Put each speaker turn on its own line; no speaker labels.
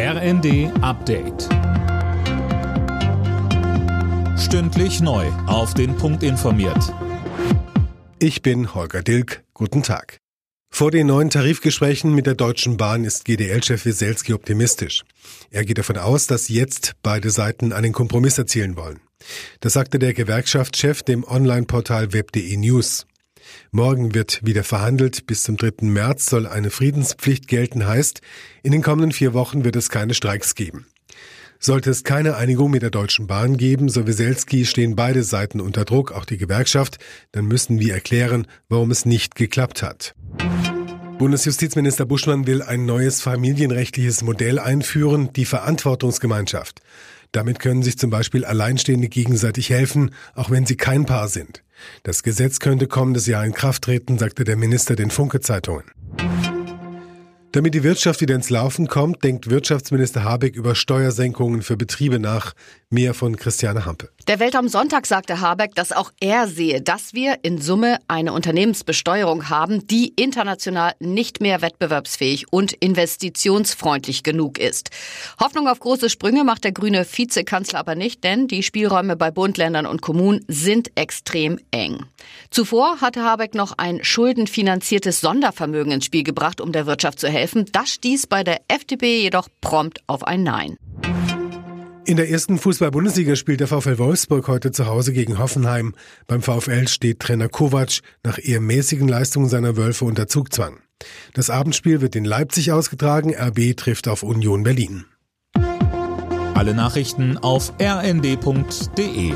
RND Update. Stündlich neu. Auf den Punkt informiert.
Ich bin Holger Dilk. Guten Tag. Vor den neuen Tarifgesprächen mit der Deutschen Bahn ist GDL-Chef Wieselski optimistisch. Er geht davon aus, dass jetzt beide Seiten einen Kompromiss erzielen wollen. Das sagte der Gewerkschaftschef dem Online-Portal web.de News. Morgen wird wieder verhandelt. Bis zum 3. März soll eine Friedenspflicht gelten, heißt, in den kommenden vier Wochen wird es keine Streiks geben. Sollte es keine Einigung mit der Deutschen Bahn geben, so Wieselski, stehen beide Seiten unter Druck, auch die Gewerkschaft, dann müssen wir erklären, warum es nicht geklappt hat. Bundesjustizminister Buschmann will ein neues familienrechtliches Modell einführen, die Verantwortungsgemeinschaft. Damit können sich zum Beispiel Alleinstehende gegenseitig helfen, auch wenn sie kein Paar sind. Das Gesetz könnte kommendes Jahr in Kraft treten, sagte der Minister den Funke-Zeitungen. Damit die Wirtschaft wieder ins Laufen kommt, denkt Wirtschaftsminister Habeck über Steuersenkungen für Betriebe nach. Mehr von Christiane Hampe.
Der Welt am Sonntag sagte Habeck, dass auch er sehe, dass wir in Summe eine Unternehmensbesteuerung haben, die international nicht mehr wettbewerbsfähig und investitionsfreundlich genug ist. Hoffnung auf große Sprünge macht der grüne Vizekanzler aber nicht, denn die Spielräume bei Bund, Ländern und Kommunen sind extrem eng. Zuvor hatte Habeck noch ein schuldenfinanziertes Sondervermögen ins Spiel gebracht, um der Wirtschaft zu helfen. Das stieß bei der FDP jedoch prompt auf ein Nein.
In der ersten Fußball-Bundesliga spielt der VfL Wolfsburg heute zu Hause gegen Hoffenheim. Beim VfL steht Trainer Kovac nach eher mäßigen Leistungen seiner Wölfe unter Zugzwang. Das Abendspiel wird in Leipzig ausgetragen. RB trifft auf Union Berlin.
Alle Nachrichten auf rnd.de